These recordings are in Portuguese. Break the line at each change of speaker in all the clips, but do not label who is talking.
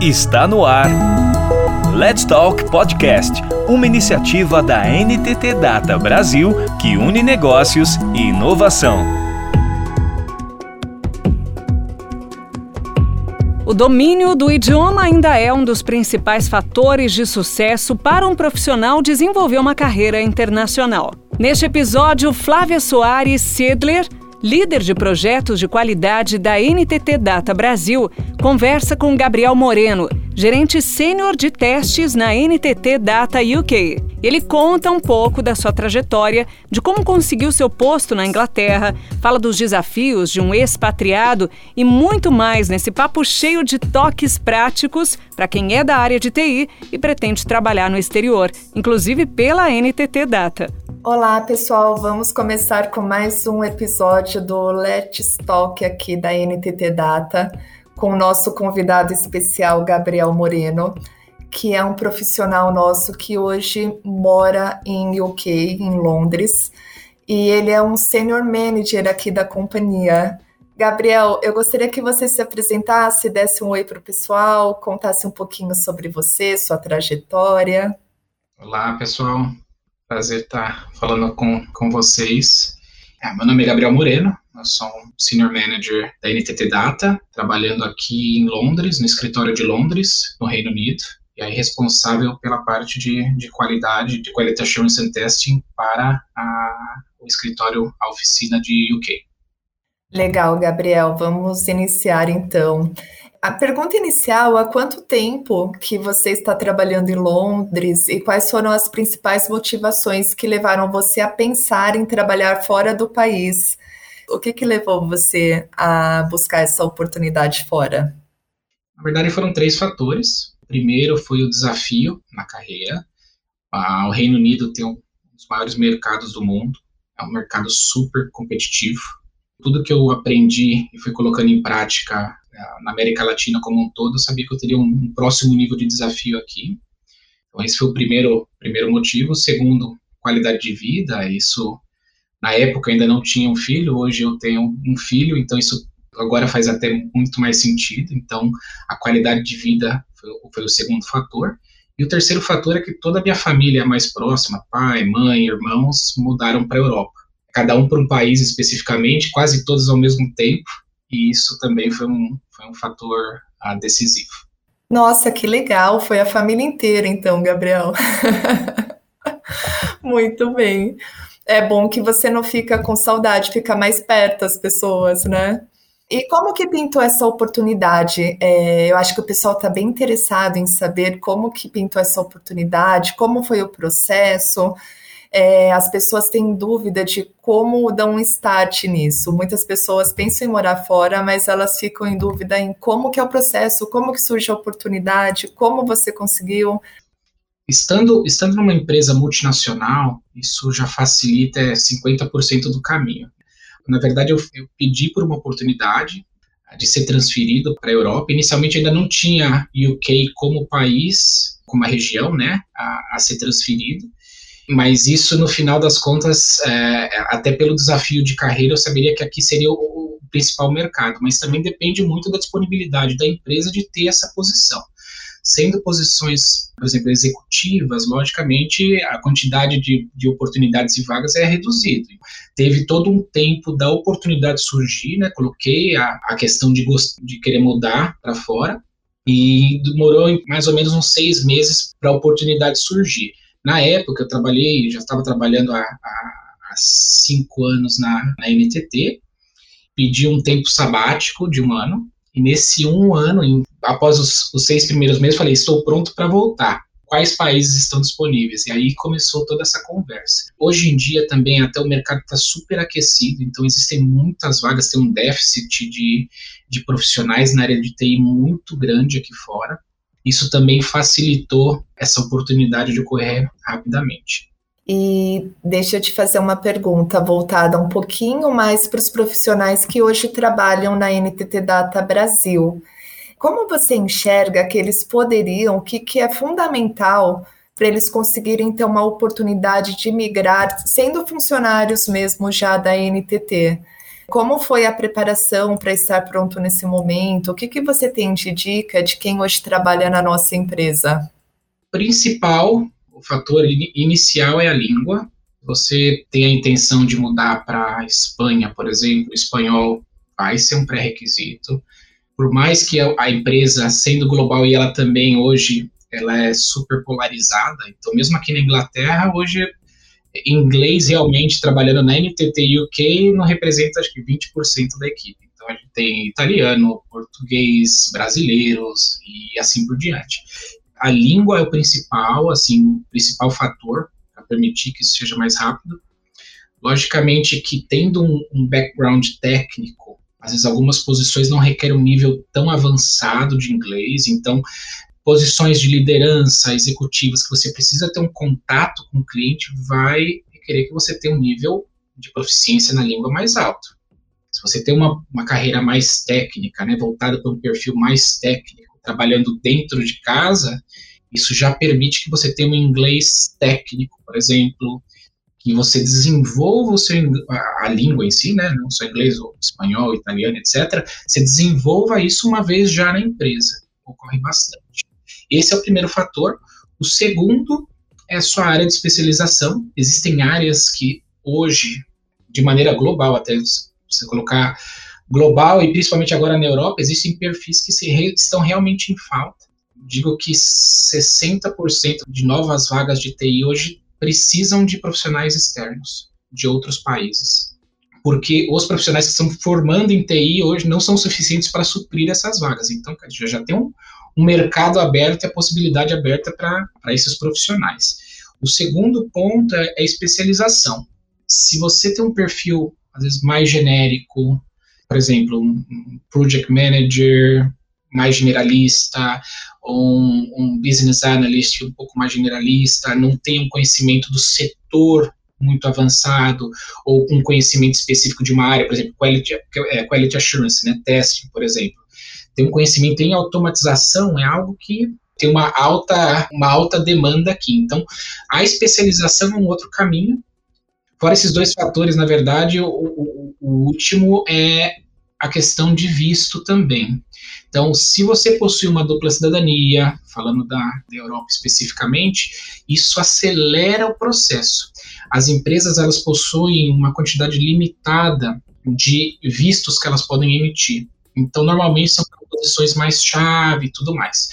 Está no ar. Let's Talk Podcast, uma iniciativa da NTT Data Brasil que une negócios e inovação.
O domínio do idioma ainda é um dos principais fatores de sucesso para um profissional desenvolver uma carreira internacional. Neste episódio, Flávia Soares Sedler líder de projetos de qualidade da NTT Data Brasil, conversa com Gabriel Moreno, gerente sênior de testes na NTT Data UK. Ele conta um pouco da sua trajetória, de como conseguiu seu posto na Inglaterra, fala dos desafios de um expatriado e muito mais nesse papo cheio de toques práticos para quem é da área de TI e pretende trabalhar no exterior, inclusive pela NTT Data.
Olá, pessoal. Vamos começar com mais um episódio do Let's Talk aqui da NTT Data, com o nosso convidado especial, Gabriel Moreno, que é um profissional nosso que hoje mora em UK, em Londres, e ele é um senior manager aqui da companhia. Gabriel, eu gostaria que você se apresentasse, desse um oi para o pessoal, contasse um pouquinho sobre você, sua trajetória.
Olá, pessoal. Prazer estar falando com, com vocês. É, meu nome é Gabriel Moreno, eu sou um Senior Manager da NTT Data, trabalhando aqui em Londres, no escritório de Londres, no Reino Unido, aí responsável pela parte de, de qualidade, de Quality Assurance and Testing para a, o escritório, a oficina de UK.
Legal, Gabriel. Vamos iniciar então. A pergunta inicial, há quanto tempo que você está trabalhando em Londres e quais foram as principais motivações que levaram você a pensar em trabalhar fora do país? O que, que levou você a buscar essa oportunidade fora?
Na verdade, foram três fatores. Primeiro foi o desafio na carreira. Ah, o Reino Unido tem um dos maiores mercados do mundo, é um mercado super competitivo. Tudo que eu aprendi e fui colocando em prática na América Latina como um todo, eu sabia que eu teria um, um próximo nível de desafio aqui. Então, esse foi o primeiro, primeiro motivo. Segundo, qualidade de vida. Isso, na época, ainda não tinha um filho, hoje eu tenho um filho, então isso agora faz até muito mais sentido. Então, a qualidade de vida foi, foi o segundo fator. E o terceiro fator é que toda a minha família mais próxima, pai, mãe, irmãos, mudaram para a Europa. Cada um para um país especificamente, quase todos ao mesmo tempo e isso também foi um, foi um fator ah, decisivo.
Nossa, que legal! Foi a família inteira, então, Gabriel. Muito bem. É bom que você não fica com saudade, fica mais perto das pessoas, né? E como que pintou essa oportunidade? É, eu acho que o pessoal está bem interessado em saber como que pintou essa oportunidade, como foi o processo, é, as pessoas têm dúvida de como dar um start nisso. Muitas pessoas pensam em morar fora, mas elas ficam em dúvida em como que é o processo, como que surge a oportunidade, como você conseguiu.
Estando, estando numa empresa multinacional, isso já facilita 50% do caminho. Na verdade, eu, eu pedi por uma oportunidade de ser transferido para a Europa. Inicialmente ainda não tinha UK como país, como a região, né, a, a ser transferido mas isso no final das contas, é, até pelo desafio de carreira, eu saberia que aqui seria o, o, principal mercado, mas também depende muito da disponibilidade da empresa de ter essa posição. Sendo posições, por exemplo, executivas, logicamente a quantidade de, de oportunidades e vagas é reduzida. Teve todo um tempo da oportunidade surgir, né? Coloquei a, a questão de, de querer mudar para fora, e demorou mais ou menos uns seis meses para a oportunidade surgir. Na época, eu trabalhei, já estava trabalhando há, há, há, cinco anos na, na NTT, pedi um tempo sabático de um ano, e nesse um ano, em, após os, os seis primeiros meses, falei: estou pronto para voltar quais países estão disponíveis. E aí começou toda essa conversa. Hoje em dia também até o mercado está super aquecido, então existem muitas vagas, tem um déficit de, de profissionais na área de TI muito grande aqui fora isso também facilitou essa oportunidade de ocorrer rapidamente.
E deixa eu te fazer uma pergunta voltada um pouquinho mais para os profissionais que hoje trabalham na NTT Data Brasil. Como você enxerga que eles poderiam, o que, que é fundamental para eles conseguirem ter uma oportunidade de migrar, sendo funcionários mesmo já da NTT? Como foi a preparação para estar pronto nesse momento? O que, que você tem de dica de quem hoje trabalha na nossa empresa?
Principal, o fator inicial é a língua. Você tem a intenção de mudar para Espanha, por exemplo, espanhol vai ser um pré-requisito. Por mais que a empresa, sendo global e ela também hoje, ela é super polarizada, então mesmo aqui na Inglaterra, hoje inglês realmente trabalhando na NTT UK não representa acho que 20% da equipe. Então a gente tem italiano, português, brasileiros e assim por diante. A língua é o principal, assim, o principal fator para permitir que isso seja mais rápido. Logicamente que tendo um, um background técnico, às vezes algumas posições não requerem um nível tão avançado de inglês, então posições de liderança executivas que você precisa ter um contato com o cliente vai requerer que você tenha um nível de proficiência na língua mais alto. Se você tem uma, uma carreira mais técnica, né, voltada para um perfil mais técnico, trabalhando dentro de casa, isso já permite que você tenha um inglês técnico, por exemplo, que você desenvolva o seu, a, a, língua em si, né, não só inglês, ou espanhol, italiano, etc., você desenvolva isso uma vez já na empresa. Ocorre bastante. Esse é o primeiro fator. O segundo é a sua área de especialização. Existem áreas que hoje, de maneira global, até você colocar global e principalmente agora na Europa, existem perfis que re, estão realmente em falta. Digo que 60% de novas vagas de TI hoje precisam de profissionais externos de outros países. Porque os profissionais que estão formando em TI hoje não são suficientes para suprir essas vagas. Então, já, já tem um, um mercado aberto e a possibilidade aberta para esses profissionais. O segundo ponto é, é especialização. Se você tem um perfil, às vezes, mais genérico, por exemplo, um, project manager mais generalista, um, um business analyst um pouco mais generalista, não tem um conhecimento do setor muito avançado, ou um conhecimento específico de uma área, por exemplo, quality, é, quality assurance, né, testing, por exemplo ter um conhecimento em automatização é algo que tem uma alta, uma alta demanda aqui. Então, a especialização é um outro caminho. Fora esses dois fatores, na verdade, o, o, o último é a questão de visto também. Então, se você possui uma dupla cidadania, falando da, da, Europa especificamente, isso acelera o processo. As empresas elas possuem uma quantidade limitada de vistos que elas podem emitir. Então, normalmente são posições mais chave e tudo mais.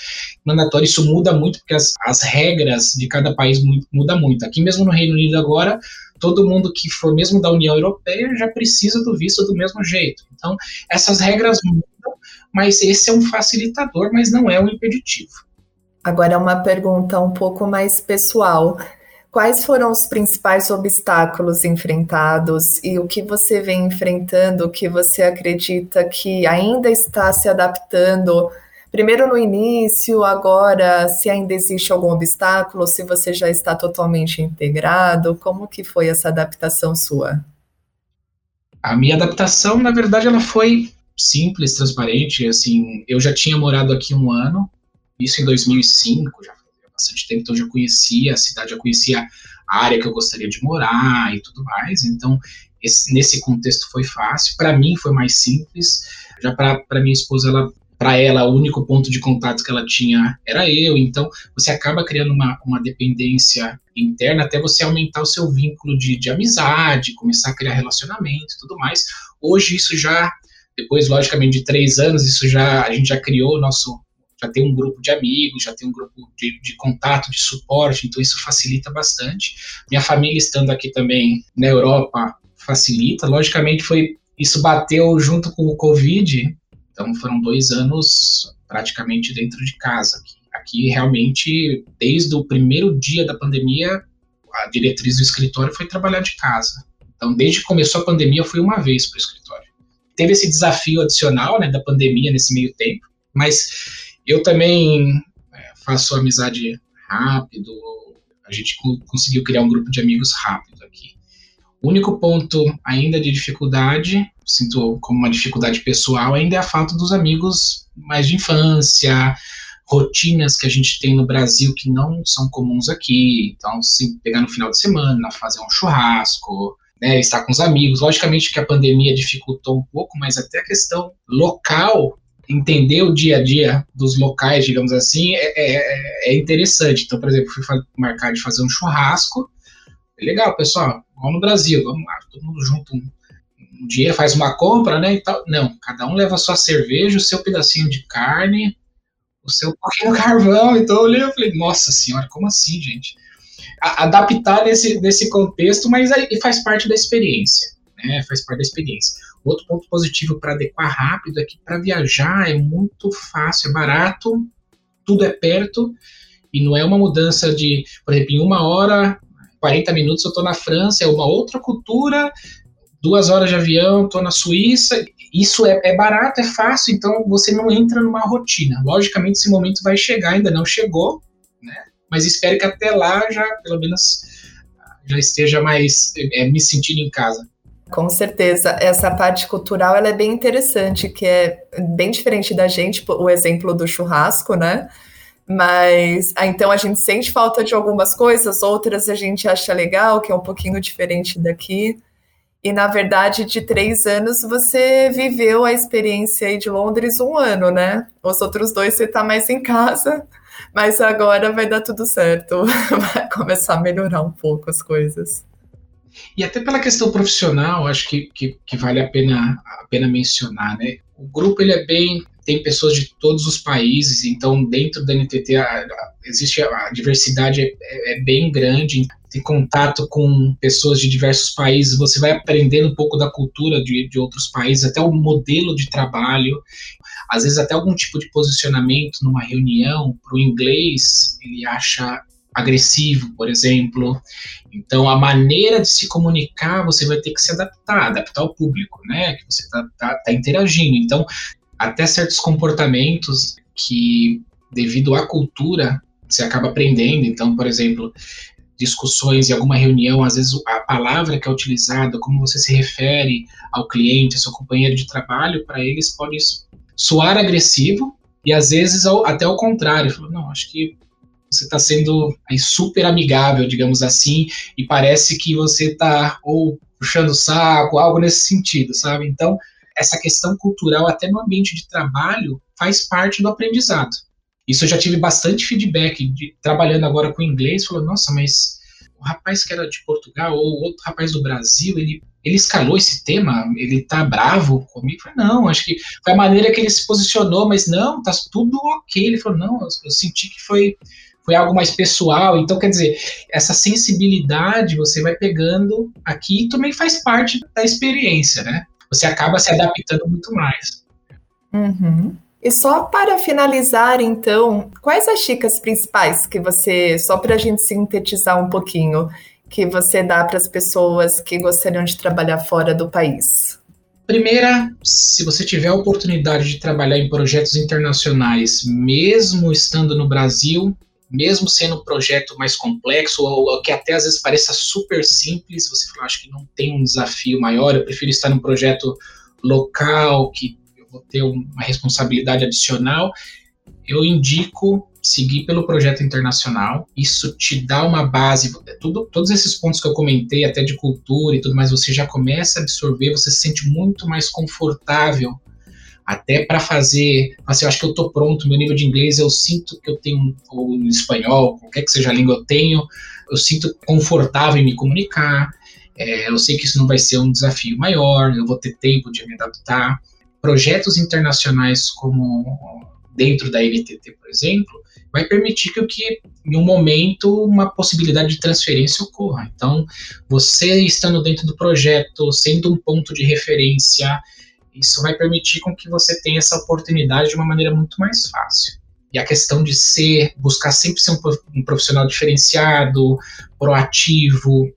Mandatório, isso muda muito, porque as, as regras de cada país muda muito. Aqui mesmo no Reino Unido agora, todo mundo que for mesmo da União Europeia já precisa do visto do mesmo jeito. Então, essas regras mudam, mas esse é um facilitador, mas não é um impeditivo.
Agora, uma pergunta um pouco mais pessoal. Quais foram os principais obstáculos enfrentados e o que você vem enfrentando, o que você acredita que ainda está se adaptando? Primeiro no início, agora, se ainda existe algum obstáculo, se você já está totalmente integrado, como que foi essa adaptação sua?
A minha adaptação, na verdade, ela foi simples, transparente. Assim, eu já tinha morado aqui um ano, isso em 2005, já bastante tempo, então já conhecia a cidade, já conhecia a área que eu gostaria de morar e tudo mais. Então, esse, nesse contexto foi fácil. Para mim foi mais simples. Já para minha esposa, ela para ela, o único ponto de contato que ela tinha era eu, então você acaba criando uma, uma dependência interna até você aumentar o seu vínculo de, de amizade, começar a criar relacionamento e tudo mais. Hoje isso já, depois, logicamente, de três anos, isso já, a gente já criou o nosso, já tem um grupo de amigos, já tem um grupo de, de, contato, de suporte, então isso facilita bastante. Minha família estando aqui também na Europa facilita. Logicamente, foi isso bateu junto com o Covid, então foram dois anos praticamente dentro de casa. Aqui, aqui realmente, desde o primeiro dia da pandemia, a diretriz do escritório foi trabalhar de casa. Então, desde que começou a pandemia, eu fui uma vez para o escritório. Teve esse desafio adicional né, da pandemia nesse meio tempo, mas eu também é, faço amizade rápido, a gente conseguiu criar um grupo de amigos rápido. O único ponto ainda de dificuldade, sinto como uma dificuldade pessoal, ainda é a falta dos amigos mais de infância, rotinas que a gente tem no Brasil que não são comuns aqui. Então, se pegar no final de semana, fazer um churrasco, né, estar com os amigos. Logicamente que a pandemia dificultou um pouco, mas até a questão local, entender o dia a dia dos locais, digamos assim, é, é, é interessante. Então, por exemplo, fui marcar de fazer um churrasco. É legal, pessoal, vamos no Brasil, vamos lá, todo mundo junto um, um dia, faz uma compra, né, e tal. Não, cada um leva a sua cerveja, o seu pedacinho de carne, o seu pouquinho carvão. Então eu olhei e falei, nossa senhora, como assim, gente? A, adaptar nesse, nesse contexto, mas aí faz parte da experiência, né? Faz parte da experiência. Outro ponto positivo para adequar rápido é que para viajar é muito fácil, é barato, tudo é perto, e não é uma mudança de, por exemplo, em uma hora, 40 minutos eu estou na França, é uma outra cultura, duas horas de avião, estou na Suíça, isso é, é, barato, é fácil, então você não entra numa rotina. Logicamente, esse momento vai chegar, ainda não chegou, né? Mas espero que até lá já, pelo menos, já esteja mais é, me sentindo em casa.
Com certeza, essa parte cultural ela é bem interessante, que é bem diferente da gente, o exemplo do churrasco, né? Mas ah, então a gente sente falta de algumas coisas, outras a gente acha legal, que é um pouquinho diferente daqui. E na verdade, de três anos, você viveu a experiência aí de Londres um ano, né? Os outros dois você tá mais em casa, mas agora vai dar tudo certo. Vai começar a melhorar um pouco as coisas.
E até pela questão profissional, acho que, que, que vale a pena, a pena mencionar, né? O grupo ele é bem tem pessoas de todos os países, então dentro da NTT a, a, existe a, a diversidade é, é, é, bem grande, tem contato com pessoas de diversos países, você vai aprendendo um pouco da cultura de, de outros países, até o modelo de trabalho, às vezes até algum tipo de posicionamento numa reunião, para o inglês, ele acha agressivo, por exemplo. Então, a maneira de se comunicar, você vai ter que se adaptar, adaptar ao público, né? Que você está tá, tá interagindo. Então, até certos comportamentos que, devido à cultura, você acaba aprendendo. Então, por exemplo, discussões em alguma reunião, às vezes a palavra que é utilizada, como você se refere ao cliente, ao seu companheiro de trabalho, para eles pode soar agressivo e às vezes até ao contrário. Falo, não, acho que você está sendo aí, super amigável, digamos assim, e parece que você está ou puxando o saco, algo nesse sentido, sabe? Então, essa questão cultural, até no ambiente de trabalho, faz parte do aprendizado. Isso eu já tive bastante feedback, de, trabalhando agora com inglês, falou, nossa, mas o rapaz que era de Portugal ou outro rapaz do Brasil, ele, ele escalou esse tema, ele tá bravo comigo? Falei, não, acho que foi a maneira que ele se posicionou, mas não, tá tudo ok. Ele falou, não, eu, eu senti que foi foi algo mais pessoal. Então, quer dizer, essa sensibilidade você vai pegando aqui e também faz parte da experiência, né? Você acaba se adaptando muito mais.
Uhum. E só para finalizar, então, quais as dicas principais que você, só para a gente sintetizar um pouquinho, que você dá para as pessoas que gostariam de trabalhar fora do país?
Primeira, se você tiver a oportunidade de trabalhar em projetos internacionais, mesmo estando no Brasil, mesmo sendo um projeto mais complexo, ou, que até às vezes pareça super simples, você fala, acho que não tem um desafio maior, eu prefiro estar num projeto local, que eu vou ter uma responsabilidade adicional, eu indico seguir pelo projeto internacional. Isso te dá uma base, tudo, todos esses pontos que eu comentei, até de cultura e tudo mais, você já começa a absorver, você se sente muito mais confortável até para fazer, assim, eu acho que eu estou pronto, meu nível de inglês, eu sinto que eu tenho, ou espanhol, qualquer que seja a língua eu tenho, eu sinto confortável em me comunicar, é, eu sei que isso não vai ser um desafio maior, eu vou ter tempo de me adaptar. Projetos internacionais como dentro da NTT, por exemplo, vai permitir que, que em um momento uma possibilidade de transferência ocorra. Então, você estando dentro do projeto, sendo um ponto de referência, isso vai permitir com que você tenha essa oportunidade de uma maneira muito mais fácil. E a questão de ser, buscar sempre ser um profissional diferenciado, proativo,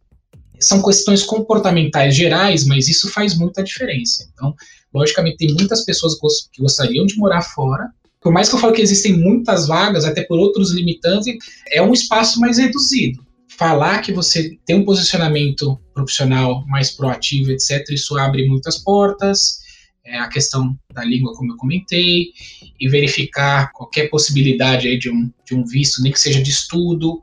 são questões comportamentais gerais, mas isso faz muita diferença. Então, logicamente, tem muitas pessoas que gostariam de morar fora. Por mais que eu fale que existem muitas vagas, até por outros limitantes, é um espaço mais reduzido. Falar que você tem um posicionamento profissional mais proativo, etc., isso abre muitas portas é, a questão da língua, como eu comentei, e verificar qualquer possibilidade aí de, um, de um visto, nem que seja de estudo,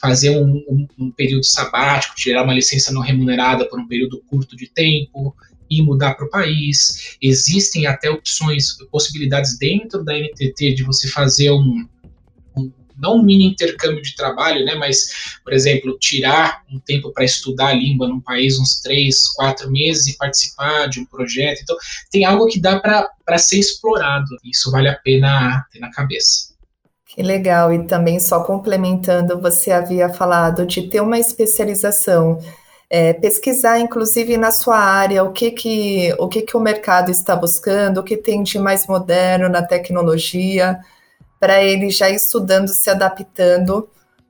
fazer um, um, um, período sabático, tirar uma licença não remunerada por um período curto de tempo e mudar para o país. Existem até opções, possibilidades dentro da NTT de você fazer um, não um mini intercâmbio de trabalho, né, mas, por exemplo, tirar um tempo para estudar a língua num país, uns três, quatro meses, e participar de um projeto. Então, tem algo que dá para ser explorado. Isso vale a pena ter na cabeça.
Que legal. E também, só complementando, você havia falado de ter uma especialização. É, pesquisar, inclusive, na sua área, o que que, o que que o mercado está buscando, o que tem de mais moderno na tecnologia, para ele já estudando, se adaptando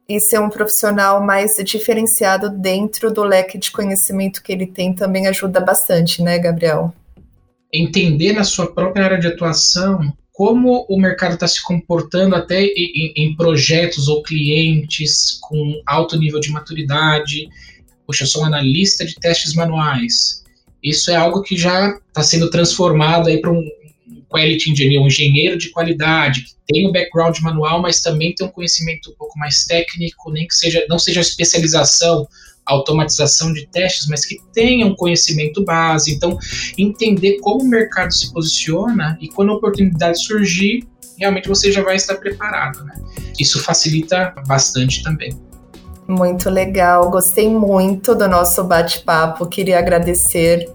e ser um profissional mais diferenciado dentro do leque de conhecimento que ele tem também ajuda bastante, né, Gabriel?
Entender na sua própria área de atuação como o mercado está se comportando até em, em, projetos ou clientes com alto nível de maturidade. Poxa, eu sou um analista de testes manuais. Isso é algo que já está sendo transformado aí para um quality engineer, um engenheiro de qualidade, que tem um background manual, mas também tem um conhecimento um pouco mais técnico, nem que seja, não seja especialização automatização de testes, mas que tenham conhecimento base. Então, entender como o mercado se posiciona e quando a oportunidade surgir, realmente você já vai estar preparado. Né? Isso facilita bastante também.
Muito legal, gostei muito do nosso bate-papo. Queria agradecer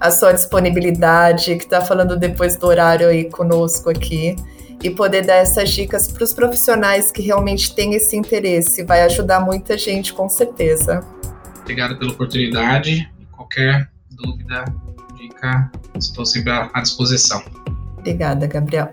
a sua disponibilidade, que está falando depois do horário aí conosco aqui, e poder dar essas dicas para os profissionais que realmente têm esse interesse. Vai ajudar muita gente, com certeza.
Obrigado pela oportunidade. Qualquer dúvida, dica, estou sempre à disposição.
Obrigada, Gabriel.